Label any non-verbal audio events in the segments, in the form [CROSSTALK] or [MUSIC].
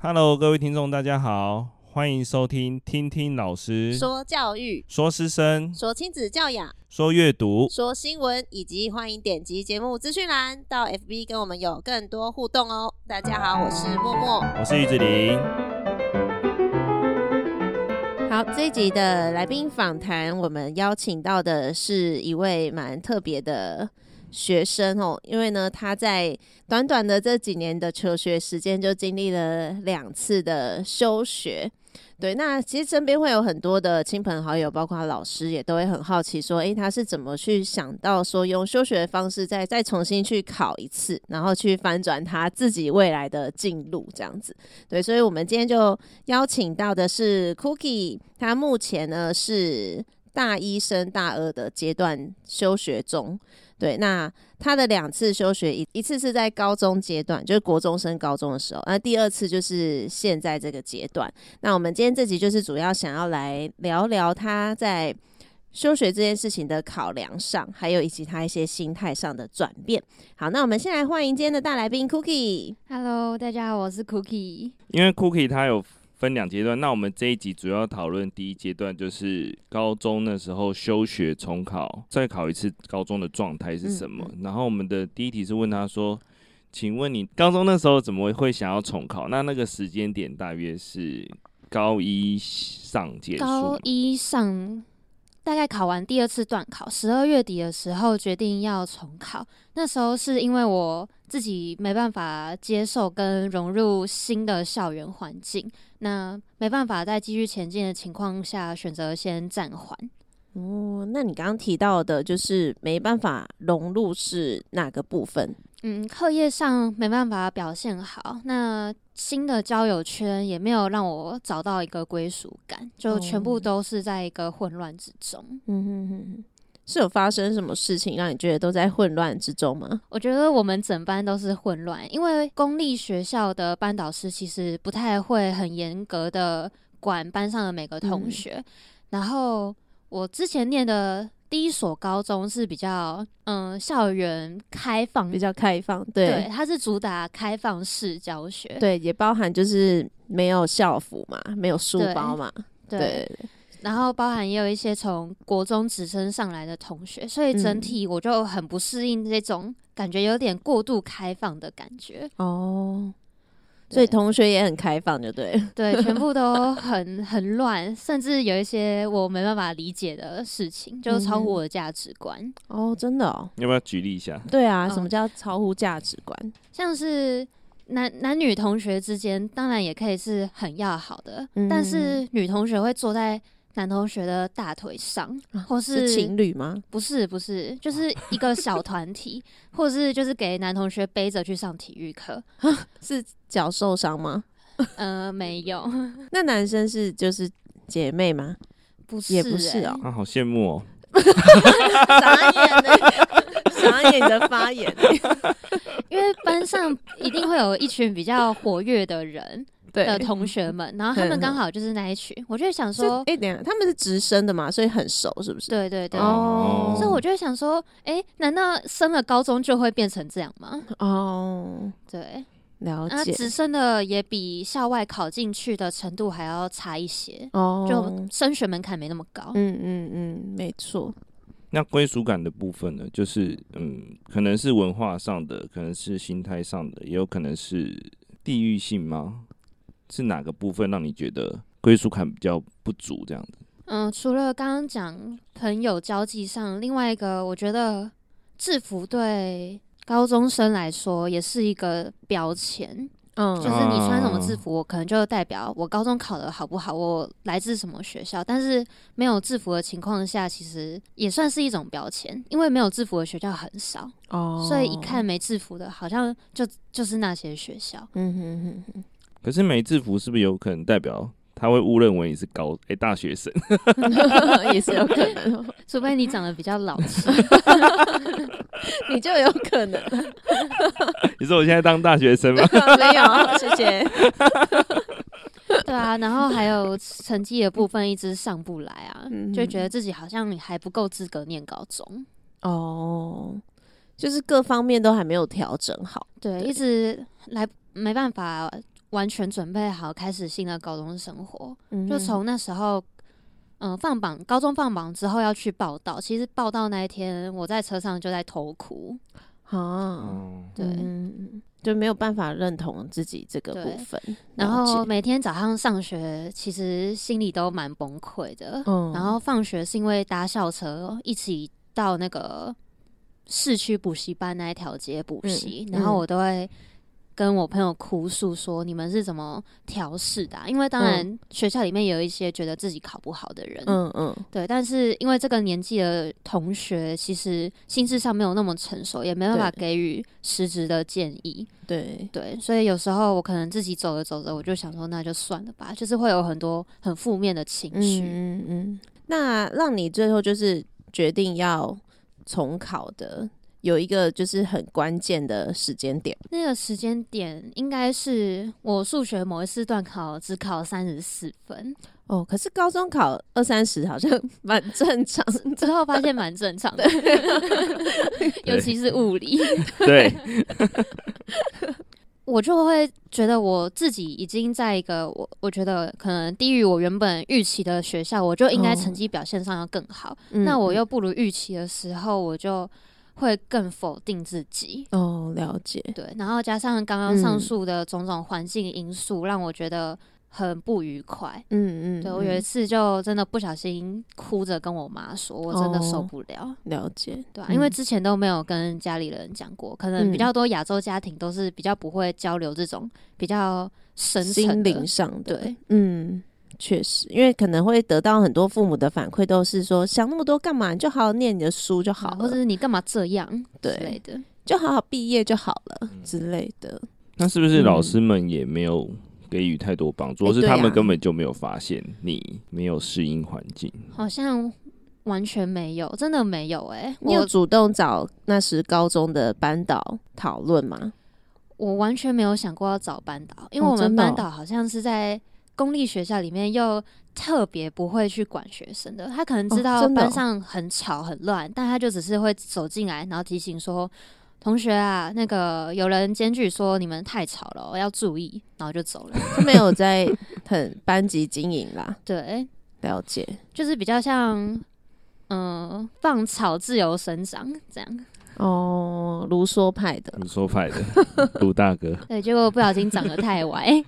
Hello，各位听众，大家好，欢迎收听听听老师说教育、说师生、说亲子教养、说阅读、说新闻，以及欢迎点击节目资讯栏到 FB 跟我们有更多互动哦。大家好，我是默默，我是玉子玲。好，这一集的来宾访谈，我们邀请到的是一位蛮特别的学生哦，因为呢，他在短短的这几年的求学时间，就经历了两次的休学。对，那其实身边会有很多的亲朋好友，包括老师，也都会很好奇说，诶，他是怎么去想到说用休学的方式再再重新去考一次，然后去翻转他自己未来的进路这样子。对，所以我们今天就邀请到的是 Cookie，他目前呢是大一升大二的阶段休学中。对，那他的两次休学，一一次是在高中阶段，就是国中升高中的时候，那第二次就是现在这个阶段。那我们今天这集就是主要想要来聊聊他在休学这件事情的考量上，还有以及他一些心态上的转变。好，那我们先来欢迎今天的大来宾 Cookie。Hello，大家好，我是 Cookie。因为 Cookie 他有。分两阶段，那我们这一集主要讨论第一阶段，就是高中那时候休学重考，再考一次高中的状态是什么？然后我们的第一题是问他说：“请问你高中那时候怎么会想要重考？那那个时间点大约是高一上结束？高一上。”大概考完第二次段考，十二月底的时候决定要重考。那时候是因为我自己没办法接受跟融入新的校园环境，那没办法再继续前进的情况下，选择先暂缓。哦，那你刚刚提到的就是没办法融入是哪个部分？嗯，课业上没办法表现好，那新的交友圈也没有让我找到一个归属感，就全部都是在一个混乱之中。嗯哼哼，是有发生什么事情让你觉得都在混乱之中吗？我觉得我们整班都是混乱，因为公立学校的班导师其实不太会很严格的管班上的每个同学，嗯、然后我之前念的。第一所高中是比较嗯，校园开放，比较开放，对，对，它是主打开放式教学，对，也包含就是没有校服嘛，没有书包嘛，对，对，然后包含也有一些从国中直升上来的同学，所以整体我就很不适应这种感觉，有点过度开放的感觉哦。所以同学也很开放，就对。对，全部都 [LAUGHS] 很很乱，甚至有一些我没办法理解的事情，就超乎我的价值观。嗯。哦，真的哦？要不要举例一下？对啊，什么叫超乎价值观？哦，像是男男女同学之间，当然也可以是很要好的，嗯，但是女同学会坐在。男同学的大腿上，或是，是情侣吗？不是，不是，就是一个小 [LAUGHS] 团体，或是就是给男同学背着去上体育课，是脚受伤吗？[LAUGHS] 呃，没有。[LAUGHS] 那男生是就是姐妹吗？不是，也不是哦。啊，好羡慕哦！傻眼的，傻眼的发言，因为班上一定会有一群比较活跃的人。的同学们，然后他们刚好就是那一群，我就想说，哎、欸，等下他们是直升的嘛，所以很熟，是不是？对对对，哦，所以我就想说，哎、欸，难道升了高中就会变成这样吗？哦，对，了解。那直升的也比校外考进去的程度还要差一些，哦，就升学门槛没那么高。嗯嗯嗯，没错。那归属感的部分呢？就是嗯，可能是文化上的，可能是心态上的，也有可能是地域性吗？是哪个部分让你觉得归属感比较不足？这样子？嗯，除了刚刚讲朋友交际上，另外一个我觉得制服对高中生来说也是一个标签。嗯，就是你穿什么制服，我可能就代表我高中考的好不好，我来自什么学校。但是没有制服的情况下，其实也算是一种标签，因为没有制服的学校很少。哦，所以一看没制服的，好像就就是那些学校。嗯哼哼哼。可是没制服是不是有可能代表他会误认为你是高诶、欸、大学生？[LAUGHS] 也是有可能，[LAUGHS] 除非你长得比较老气，[LAUGHS] 你就有可能。你说我现在当大学生吗？没有，谢谢。对啊，然后还有成绩的部分一直上不来啊，就觉得自己好像还不够资格念高中。哦，就是各方面都还没有调整好。对，一直来。没办法完全准备好开始新的高中生活。嗯、就从那时候，嗯、呃，放榜，高中放榜之后要去报到。其实报到那一天，我在车上就在偷哭。啊，对，就没有办法认同自己这个部分。然后每天早上上学，其实心里都蛮崩溃的。嗯，然后放学是因为搭校车一起到那个市区补习班那一条街补习，嗯、然后我都会。跟我朋友哭诉说，你们是怎么调试的啊？因为当然学校里面有一些觉得自己考不好的人，嗯嗯，对。但是因为这个年纪的同学，其实心智上没有那么成熟，也没办法给予实质的建议。对对，所以有时候我可能自己走着走着，我就想说，那就算了吧。就是会有很多很负面的情绪。嗯嗯。那让你最后就是决定要重考的。有一个就是很关键的时间点，那个时间点应该是我数学某一次段考只考三十四分。哦，可是高中考二三十好像 [LAUGHS] 蛮正常，之后发现蛮正常的，[LAUGHS] [LAUGHS] 尤其是物理，对，我就会觉得我自己已经在一个我我觉得可能低于我原本预期的学校，我就应该成绩表现上要更好，哦、那我又不如预期的时候，我就。会更否定自己哦，了解。对，然后加上刚刚上述的种种环境因素，让我觉得很不愉快。嗯嗯，对，我有一次就真的不小心哭着跟我妈说，我真的受不了。哦、了解，对、啊，因为之前都没有跟家里人讲过，可能比较多亚洲家庭都是比较不会交流这种比较深层心灵上的。对，嗯。确实，因为可能会得到很多父母的反馈，都是说想那么多干嘛？你就好好念你的书就好了，或者是你干嘛这样？对的，就好好毕业就好了、嗯、之类的。那是不是老师们也没有给予太多帮助，或、嗯、是他们根本就没有发现你没有适应环境、欸啊？好像完全没有，真的没有哎、欸。你有主动找那时高中的班导讨论吗？我完全没有想过要找班导，因为我们班导好像是在。公立学校里面又特别不会去管学生的，他可能知道班上很吵很乱，哦、但他就只是会走进来，然后提醒说：“同学啊，那个有人检举说你们太吵了，我要注意。”然后就走了，[LAUGHS] 他没有在很班级经营啦。[LAUGHS] 对，了解，就是比较像嗯、呃，放草自由生长这样。哦，卢梭派的，卢梭派的，[LAUGHS] 卢大哥。[LAUGHS] 对，结果不小心长得太歪。哎、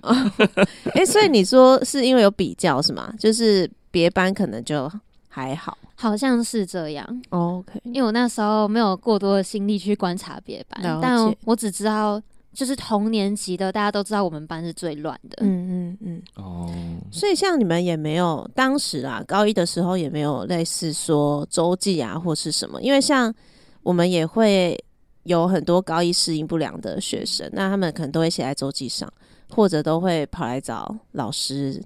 欸，所以你说是因为有比较是吗？就是别班可能就还好，好像是这样。OK，因为我那时候没有过多的心力去观察别班，但我只知道就是同年级的，大家都知道我们班是最乱的。嗯嗯嗯。哦，所以像你们也没有当时啊，高一的时候也没有类似说周记啊或是什么，因为像。我们也会有很多高一适应不良的学生，那他们可能都会写在周记上，或者都会跑来找老师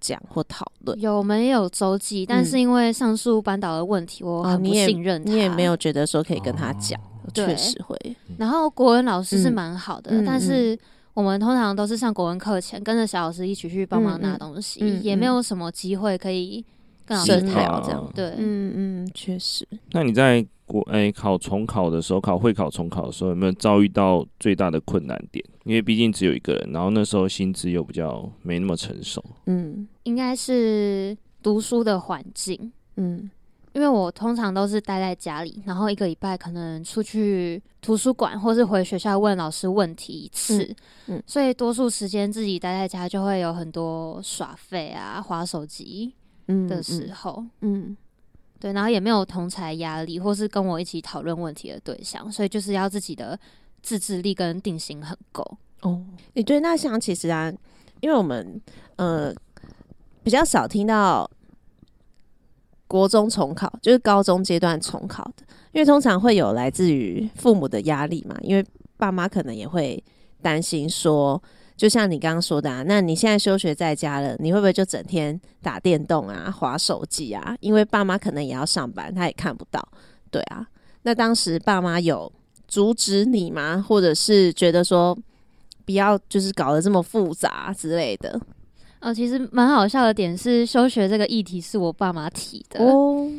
讲或讨论。有没有周记？但是因为上述班导的问题，嗯、我很不信任他，你也，你也没有觉得说可以跟他讲，确、哦、实会。然后国文老师是蛮好的，嗯、但是我们通常都是上国文课前跟着小老师一起去帮忙拿东西，嗯嗯、也没有什么机会可以跟老师聊这样。对，嗯嗯，确实。那你在？国哎、欸，考重考的时候，考会考重考的时候，有没有遭遇到最大的困难点？因为毕竟只有一个人，然后那时候心智又比较没那么成熟。嗯，应该是读书的环境。嗯，因为我通常都是待在家里，然后一个礼拜可能出去图书馆，或是回学校问老师问题一次。嗯，嗯，所以多数时间自己待在家，就会有很多耍废啊、划手机的时候。嗯。嗯对，然后也没有同侪压力，或是跟我一起讨论问题的对象，所以就是要自己的自制力跟定心很够哦。你对，那像其实啊，因为我们呃比较少听到国中重考，就是高中阶段重考的，因为通常会有来自于父母的压力嘛，因为爸妈可能也会担心说。就像你刚刚说的啊，那你现在休学在家了，你会不会就整天打电动啊、划手机啊？因为爸妈可能也要上班，他也看不到。对啊，那当时爸妈有阻止你吗？或者是觉得说不要，就是搞得这么复杂之类的？哦，其实蛮好笑的点是，休学这个议题是我爸妈提的哦。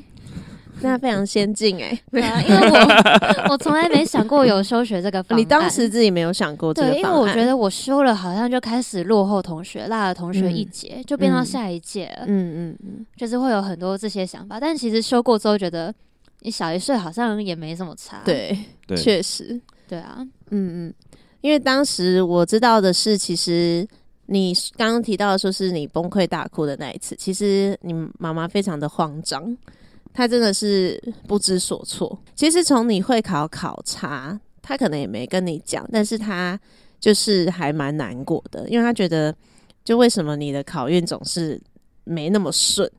[LAUGHS] 那非常先进哎、欸。[LAUGHS] 对啊，[LAUGHS] 因为我我从来没想过有休学这个方案。你当时自己没有想过这个方案？对，因为我觉得我休了，好像就开始落后同学，落了同学一截，嗯、就变到下一届了。嗯嗯嗯，就是会有很多这些想法。但其实休过之后，觉得你小一岁好像也没什么差。对，确实。对啊，嗯嗯，因为当时我知道的是，其实。你刚刚提到的说是你崩溃大哭的那一次，其实你妈妈非常的慌张，他真的是不知所措。其实从你会考考察，他可能也没跟你讲，但是他就是还蛮难过的，因为他觉得就为什么你的考运总是没那么顺，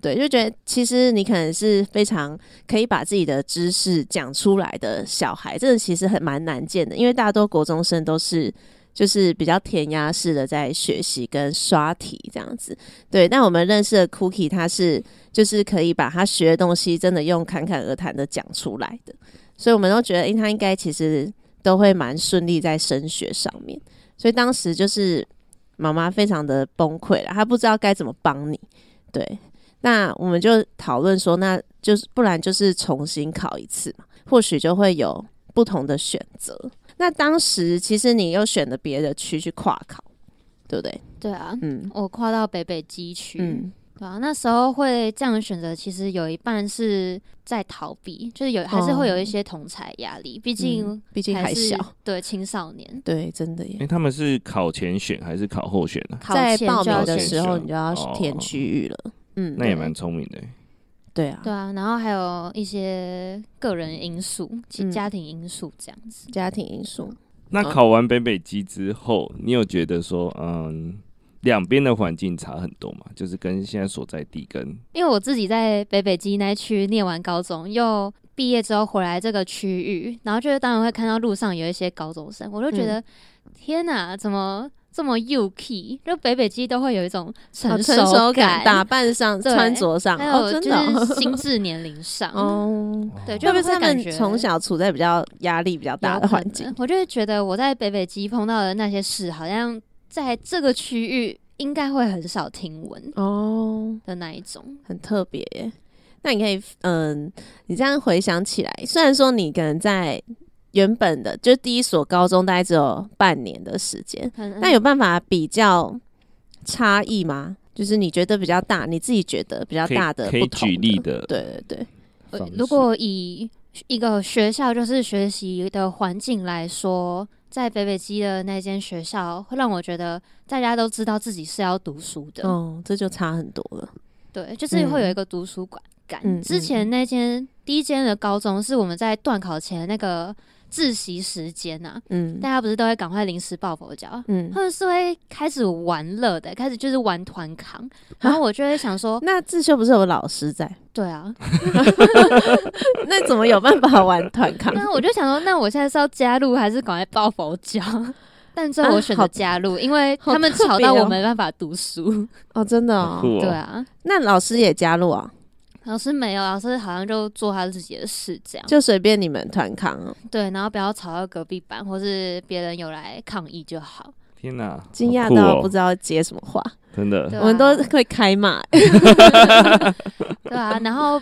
对，就觉得其实你可能是非常可以把自己的知识讲出来的小孩，这个其实很蛮难见的，因为大多国中生都是。就是比较填鸭式的在学习跟刷题这样子，对。但我们认识的 Cookie，他是就是可以把他学的东西真的用侃侃而谈的讲出来的，所以我们都觉得，因为他应该其实都会蛮顺利在升学上面。所以当时就是妈妈非常的崩溃了，她不知道该怎么帮你。对，那我们就讨论说，那就是不然就是重新考一次嘛，或许就会有不同的选择。那当时其实你又选了别的区去跨考，对不对？对啊，嗯，我跨到北北基区，嗯，对啊。那时候会这样选择，其实有一半是在逃避，就是有还是会有一些同才压力，毕竟毕竟还小，对青少年，对，真的耶。因为他们是考前选还是考后选呢？在报名的时候你就要填区域了，嗯，那也蛮聪明的。对啊，对啊，然后还有一些个人因素、其家庭因素这样子。嗯、家庭因素。那考完北北基之后，你有觉得说，嗯，两边的环境差很多吗？就是跟现在所在地跟……因为我自己在北北基那区念完高中，又毕业之后回来这个区域，然后就是当然会看到路上有一些高中生，我就觉得，嗯、天哪，怎么？这么幼气，就北北基都会有一种成熟感，熟感打扮上、穿着上，还有就是心智年龄上，哦，对，就会不会他们从小处在比较压力比较大的环境？我就会觉得我在北北基碰到的那些事，好像在这个区域应该会很少听闻哦。的那一种，哦、很特别。那你可以，嗯，你这样回想起来，虽然说你可能在。原本的就第一所高中大概只有半年的时间，那有办法比较差异吗？就是你觉得比较大，你自己觉得比较大的不同的，可以举例的，对对对。如果以一个学校就是学习的环境来说，在北北基的那间学校，会让我觉得大家都知道自己是要读书的，嗯，这就差很多了。对，就是会有一个读书馆感。嗯、之前那间第一间的高中是我们在断考前那个。自习时间呐、啊，嗯，大家不是都会赶快临时抱佛脚，嗯，他们是会开始玩乐的，开始就是玩团康，[LAUGHS] 然后我就会想说，那自修不是有老师在？对啊，[LAUGHS] 那怎么有办法玩团康？那我就想说，那我现在是要加入还是赶快抱佛脚？但最后我选择加入，啊、因为他们吵到我没办法读书哦，真的哦，对啊，那老师也加入啊？老师没有，老师好像就做他自己的事，这样就随便你们团抗哦。对，然后不要吵到隔壁班，或是别人有来抗议就好。天哪，惊讶到不知道接什么话，真的，啊、我们都会开骂。[LAUGHS] 对啊，然后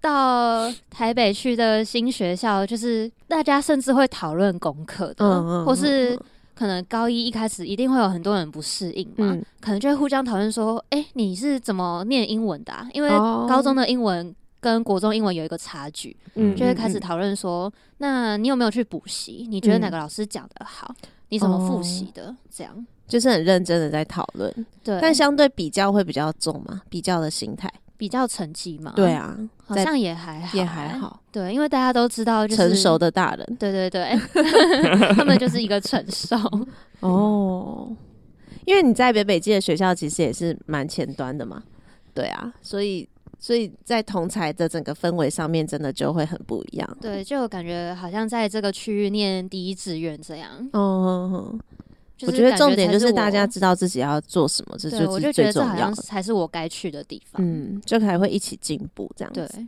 到台北去的新学校，就是大家甚至会讨论功课的，嗯嗯，或是。可能高一一开始一定会有很多人不适应嘛，嗯、可能就会互相讨论说：“哎、欸，你是怎么念英文的、啊？”因为高中的英文跟国中英文有一个差距，嗯、就会开始讨论说：“嗯、那你有没有去补习？你觉得哪个老师讲得好？嗯、你怎么复习的？”这样就是很认真的在讨论，对，但相对比较会比较重嘛，比较的心态。比较成绩嘛？对啊，好像也还好，也还好。对，因为大家都知道，就是成熟的大人。对对对，[LAUGHS] 他们就是一个成熟 [LAUGHS] 哦。因为你在北北基的学校，其实也是蛮前端的嘛。对啊，所以所以在同才的整个氛围上面，真的就会很不一样。对，就感觉好像在这个区域念第一志愿这样。哦哦。我觉得重点就是大家知道自己要做什么，这就是最重要的，才是我该去的地方。嗯，就还会一起进步，这样子。对，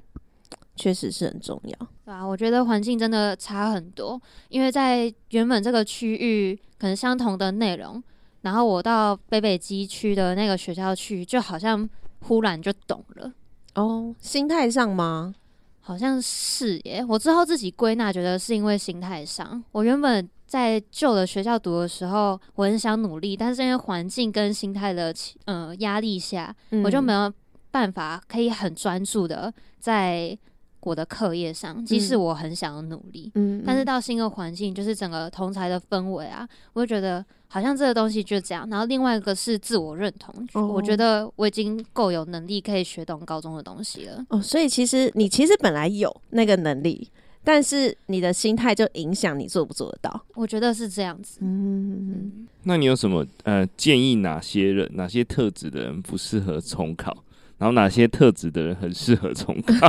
确实是很重要。对啊，我觉得环境真的差很多，因为在原本这个区域可能相同的内容，然后我到北北基区的那个学校去，就好像忽然就懂了。哦，心态上吗？好像是耶。我之后自己归纳，觉得是因为心态上。我原本在旧的学校读的时候，我很想努力，但是因为环境跟心态的呃压力下，嗯、我就没有办法可以很专注的在我的课业上。即使我很想要努力，嗯，但是到新的环境，就是整个同才的氛围啊，我就觉得。好像这个东西就这样，然后另外一个是自我认同。哦、我觉得我已经够有能力可以学懂高中的东西了。哦，所以其实你其实本来有那个能力，但是你的心态就影响你做不做得到。我觉得是这样子。嗯，那你有什么呃建议？哪些人、哪些特质的人不适合重考？然后哪些特质的人很适合重考？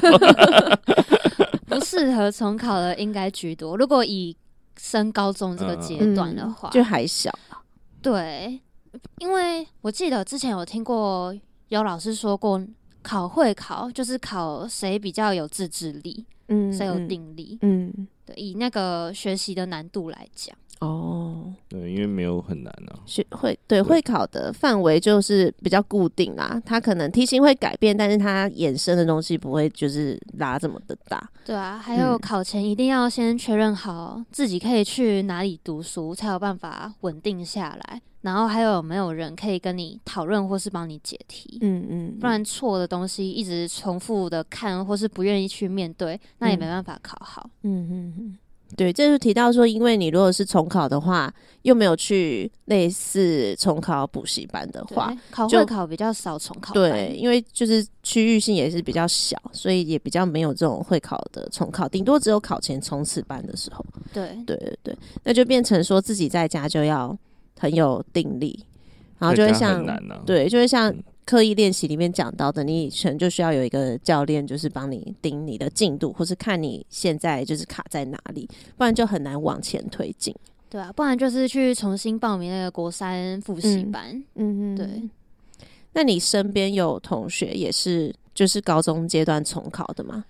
[LAUGHS] 不适合重考的应该居多。如果以升高中这个阶段的话，嗯、就还小。对，因为我记得之前有听过有老师说过，考会考就是考谁比较有自制力，嗯，谁有定力，嗯，对，以那个学习的难度来讲。哦，对，因为没有很难啊。学会对，对会考的范围就是比较固定啦，它可能题型会改变，但是它衍生的东西不会就是拉这么的大。对啊，还有考前一定要先确认好自己可以去哪里读书，才有办法稳定下来。然后还有有没有人可以跟你讨论或是帮你解题？嗯嗯，不然错的东西一直重复的看，或是不愿意去面对，那也没办法考好。嗯嗯嗯。对，这就提到说，因为你如果是重考的话，又没有去类似重考补习班的话，考会考比较少重考。对，因为就是区域性也是比较小，所以也比较没有这种会考的重考，顶多只有考前冲刺班的时候。对，对对对，那就变成说自己在家就要很有定力，然后就会像，啊、对，就会像。嗯刻意练习里面讲到的，你以前就需要有一个教练，就是帮你盯你的进度，或是看你现在就是卡在哪里，不然就很难往前推进。对啊，不然就是去重新报名那个国三复习班。嗯嗯，对。那你身边有同学也是就是高中阶段重考的吗？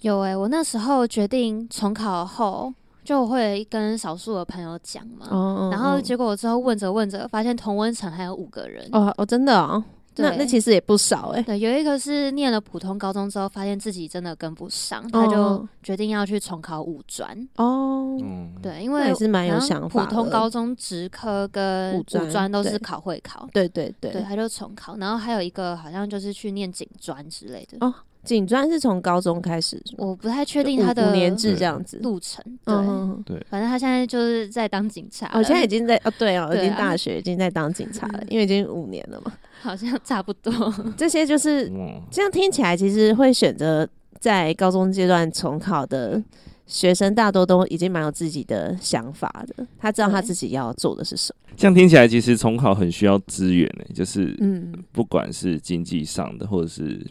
有诶、欸，我那时候决定重考后，就会跟少数的朋友讲嘛。然后结果我之后问着问着，发现同温层还有五个人。哦哦，真的哦。那那其实也不少哎、欸。对，有一个是念了普通高中之后，发现自己真的跟不上，他就决定要去重考五专。哦，对，因为也是蛮有想法。普通高中职科跟五专都是考会考。对对对，对，他就重考。然后还有一个好像就是去念警专之类的。哦，警专是从高中开始，我不太确定他的年制这样子路程。对对，反正他现在就是在当警察。我，现在已经在哦，对哦，[LAUGHS] 已经大学已经在当警察了，因为已经五年了嘛。[LAUGHS] 好像差不多，这些就是这样听起来，其实会选择在高中阶段重考的学生，大多都已经蛮有自己的想法的。他知道他自己要做的是什么。这样听起来，其实重考很需要资源呢，就是嗯，不管是经济上的或者是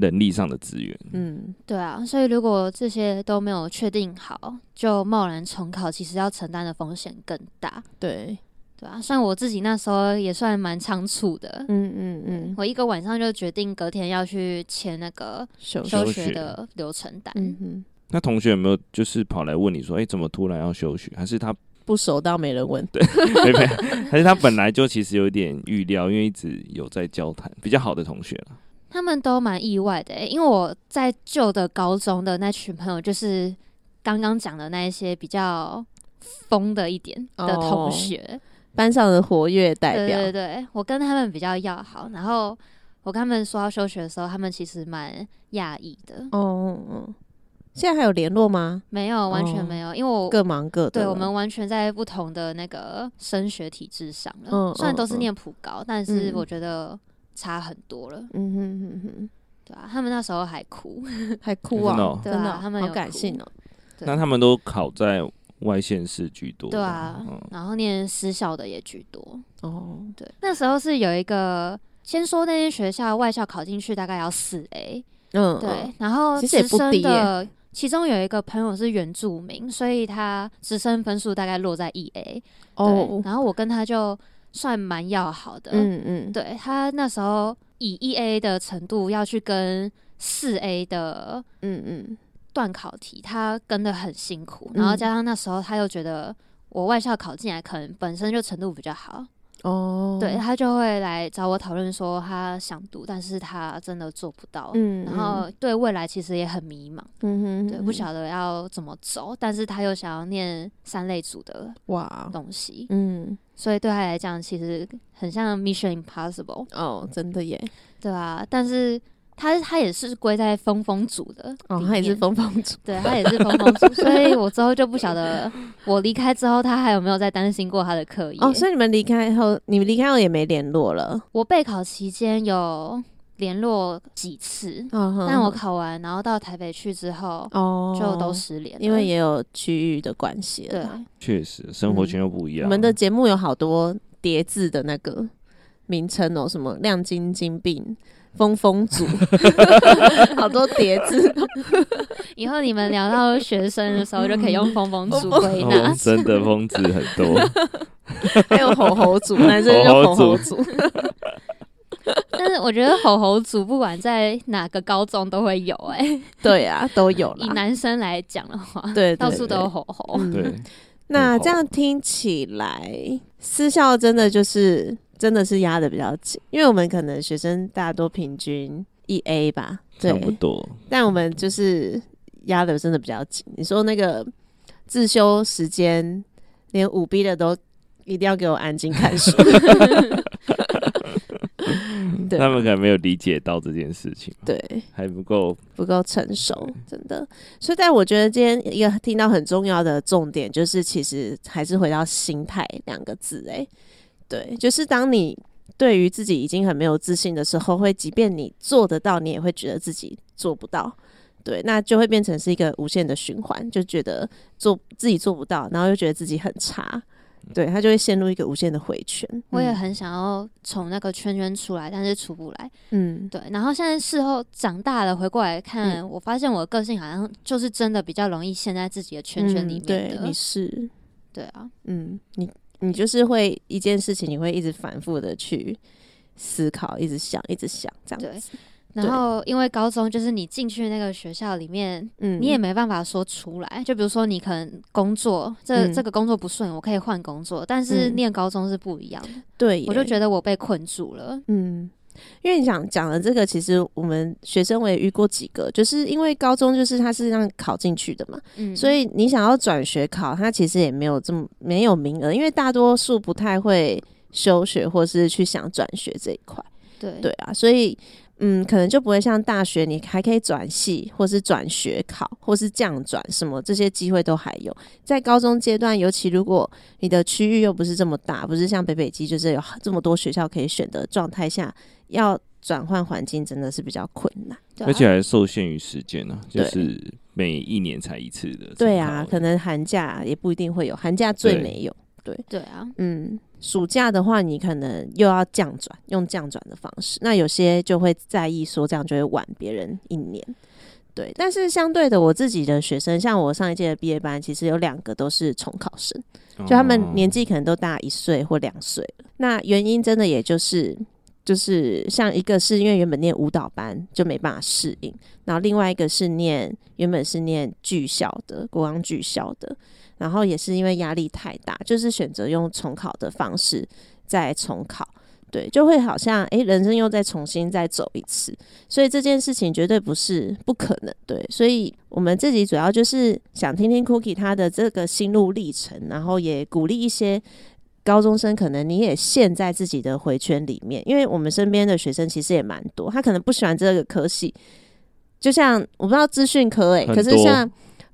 能力上的资源。嗯，对啊，所以如果这些都没有确定好，就贸然重考，其实要承担的风险更大。对。对啊，算我自己那时候也算蛮仓促的，嗯嗯嗯，我一个晚上就决定隔天要去签那个休学的流程单。嗯嗯，那同学有没有就是跑来问你说，哎、欸，怎么突然要休学？还是他不熟到没人问？对，[LAUGHS] 没没，还是他本来就其实有点预料，因为一直有在交谈，比较好的同学了。他们都蛮意外的、欸，因为我在旧的高中的那群朋友，就是刚刚讲的那一些比较疯的一点的同学。哦班上的活跃代表，对对对，我跟他们比较要好。然后我跟他们说要休学的时候，他们其实蛮讶异的。哦，嗯，现在还有联络吗？没有，完全没有，哦、因为我各忙各的。对，我们完全在不同的那个升学体制上了。嗯，虽然都是念普高，嗯、但是我觉得差很多了。嗯哼哼哼，对啊，他们那时候还哭，[LAUGHS] 还哭啊！真的，他们有好感性哦。那他们都考在。外县市居多，对啊，嗯、然后念私校的也居多。哦，对，那时候是有一个，先说那些学校外校考进去大概要四 A，嗯，对，然后直升的其中有一个朋友是原住民，所以他直升分数大概落在一 A。哦，然后我跟他就算蛮要好的，嗯嗯，对他那时候以一 A 的程度要去跟四 A 的，嗯嗯。段考题他跟的很辛苦，然后加上那时候他又觉得我外校考进来可能本身就程度比较好，哦，对，他就会来找我讨论说他想读，但是他真的做不到，嗯，然后对未来其实也很迷茫，嗯哼，对，不晓得要怎么走，但是他又想要念三类组的哇东西，嗯，所以对他来讲其实很像 Mission Impossible 哦，真的耶，对啊，但是。他他也是归在风风组的哦，他也是风风组，对他也是风风组，所以我之后就不晓得我离开之后，他还有没有再担心过他的课业哦。所以你们离开后，你们离开后也没联络了。我备考期间有联络几次，哦、但我考完然后到台北去之后，哦，就都失联，因为也有区域的关系。对，确实生活圈又不一样。我、嗯、们的节目有好多叠字的那个名称哦，什么亮晶晶病。风风组，[LAUGHS] 好多叠字。以后你们聊到学生的时候，就可以用风风组归纳。真的风字很多，[LAUGHS] 还有吼吼组，[LAUGHS] 男生就吼吼组。但是我觉得吼吼组不管在哪个高中都会有，哎，对啊，都有。以男生来讲的话，对，到处都有吼吼。对，那这样听起来，私校真的就是。真的是压的比较紧，因为我们可能学生大多平均一 A 吧，对，差不多。但我们就是压的真的比较紧。你说那个自修时间，连五 B 的都一定要给我安静看书。[LAUGHS] 对他们可能没有理解到这件事情，对，还不够不够成熟，真的。所以，但我觉得今天一个听到很重要的重点，就是其实还是回到心态两个字，哎。对，就是当你对于自己已经很没有自信的时候，会即便你做得到，你也会觉得自己做不到。对，那就会变成是一个无限的循环，就觉得做自己做不到，然后又觉得自己很差。对，他就会陷入一个无限的回圈。我也很想要从那个圈圈出来，但是出不来。嗯，对。然后现在事后长大了，回过来看，嗯、我发现我的个性好像就是真的比较容易陷在自己的圈圈里面的。对，你是。对啊，嗯，你。你就是会一件事情，你会一直反复的去思考，一直想，一直想这样子。对。然后，因为高中就是你进去那个学校里面，嗯，你也没办法说出来。就比如说，你可能工作这、嗯、这个工作不顺，我可以换工作，但是念高中是不一样的。对、嗯，我就觉得我被困住了。嗯。因为你想讲的这个，其实我们学生我也遇过几个，就是因为高中就是他是让考进去的嘛，嗯，所以你想要转学考，他其实也没有这么没有名额，因为大多数不太会休学或是去想转学这一块，对。对啊，所以嗯，可能就不会像大学你还可以转系或是转学考或是降转什么这些机会都还有，在高中阶段，尤其如果你的区域又不是这么大，不是像北北基就是有这么多学校可以选的状态下。要转换环境真的是比较困难，而且还受限于时间呢、啊，就是每一年才一次的。对啊，可能寒假也不一定会有，寒假最没有。对对啊，嗯，暑假的话，你可能又要降转，用降转的方式。那有些就会在意说这样就会晚别人一年。对，但是相对的，我自己的学生，像我上一届的毕业班，其实有两个都是重考生，就他们年纪可能都大一岁或两岁了。那原因真的也就是。就是像一个是因为原本念舞蹈班就没办法适应，然后另外一个是念原本是念剧校的国光剧校的，然后也是因为压力太大，就是选择用重考的方式再重考，对，就会好像诶、欸，人生又再重新再走一次，所以这件事情绝对不是不可能，对，所以我们自己主要就是想听听 Cookie 他的这个心路历程，然后也鼓励一些。高中生可能你也陷在自己的回圈里面，因为我们身边的学生其实也蛮多，他可能不喜欢这个科系，就像我不知道资讯科诶、欸，可是像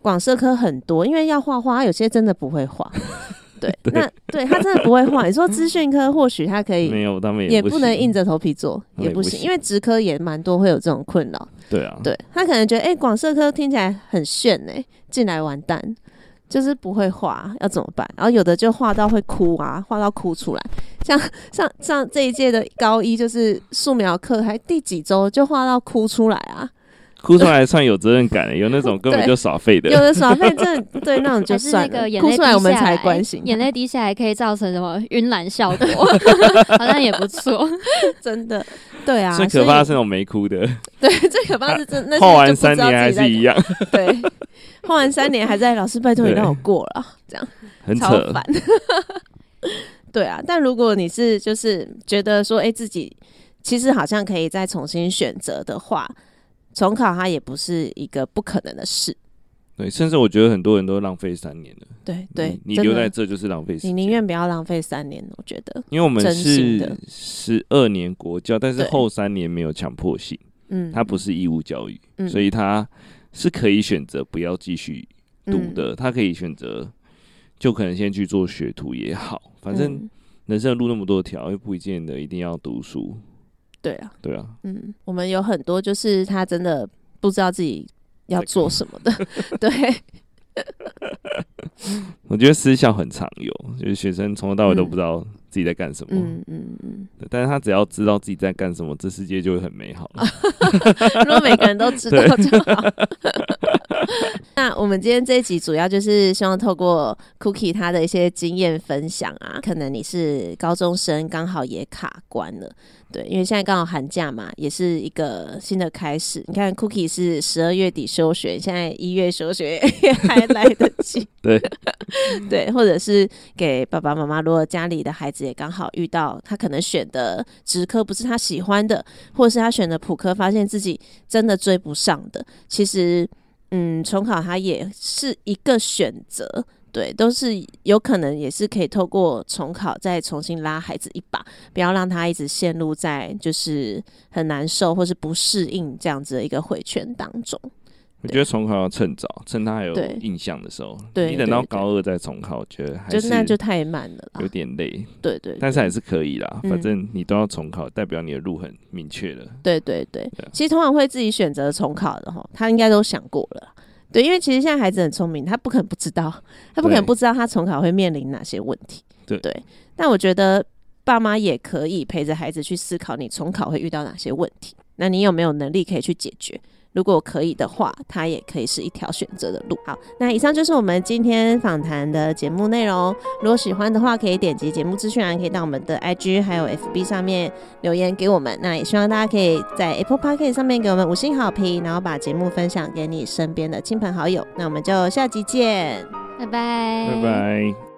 广社科很多，因为要画画，有些真的不会画，[LAUGHS] 对，对，那对他真的不会画。你说资讯科或许他可以，没有他们也不能硬着头皮做，也不行，因为职科也蛮多会有这种困扰。对啊，对他可能觉得哎，广社科听起来很炫哎、欸，进来完蛋。就是不会画，要怎么办？然后有的就画到会哭啊，画到哭出来。像像像这一届的高一，就是素描课，还第几周就画到哭出来啊！哭出来算有责任感的，[LAUGHS] 有那种根本就耍废的。有的耍废，真的对那种就算了。哭出来我们才关心，眼泪滴下来可以造成什么晕染效果？[LAUGHS] 好像也不错，[LAUGHS] 真的。对啊，最可怕的是那种没哭的。对，最可怕是真的。画完三年还是一样。对，画完三年还在老师，拜托你让我过了，这样很扯。对啊，但如果你是就是觉得说，哎、欸，自己其实好像可以再重新选择的话，重考它也不是一个不可能的事。对，甚至我觉得很多人都浪费三年了。对对，你留在这就是浪费时间。你宁愿不要浪费三年，我觉得。因为我们是十二年国教，但是后三年没有强迫性，嗯，它不是义务教育，嗯、所以它是可以选择不要继续读的，他、嗯、可以选择就可能先去做学徒也好，反正人生的路那么多条，又不一定的一定要读书。对啊，对啊，嗯，我们有很多就是他真的不知道自己。要做什么的？[LAUGHS] 对，[LAUGHS] 我觉得私校很常有，就是学生从头到尾都不知道自己在干什么。嗯嗯嗯。但是他只要知道自己在干什么，这世界就会很美好。[LAUGHS] 如果每个人都知道就好。那我们今天这一集主要就是希望透过 Cookie 他的一些经验分享啊，可能你是高中生，刚好也卡关了。对，因为现在刚好寒假嘛，也是一个新的开始。你看，Cookie 是十二月底休学，现在一月休学也还来得及。[LAUGHS] 对，[LAUGHS] 对，或者是给爸爸妈妈，如果家里的孩子也刚好遇到他可能选的职科不是他喜欢的，或者是他选的普科，发现自己真的追不上的，其实，嗯，重考它也是一个选择。对，都是有可能，也是可以透过重考再重新拉孩子一把，不要让他一直陷入在就是很难受或是不适应这样子的一个回圈当中。我觉得重考要趁早，趁他还有印象的时候。对，你等到高二再重考，我觉得还是就那就太慢了，有点累。对对，对，但是还是可以啦，反正你都要重考，代表你的路很明确了。对对对，对，其实通常会自己选择重考的哈，他应该都想过了。对，因为其实现在孩子很聪明，他不可能不知道，[LAUGHS] 他不可能不知道他重考会面临哪些问题。对对，但我觉得爸妈也可以陪着孩子去思考，你重考会遇到哪些问题，那你有没有能力可以去解决？如果可以的话，它也可以是一条选择的路。好，那以上就是我们今天访谈的节目内容。如果喜欢的话，可以点击节目资讯栏，可以到我们的 IG 还有 FB 上面留言给我们。那也希望大家可以在 Apple Podcast 上面给我们五星好评，然后把节目分享给你身边的亲朋好友。那我们就下集见，拜拜，拜拜。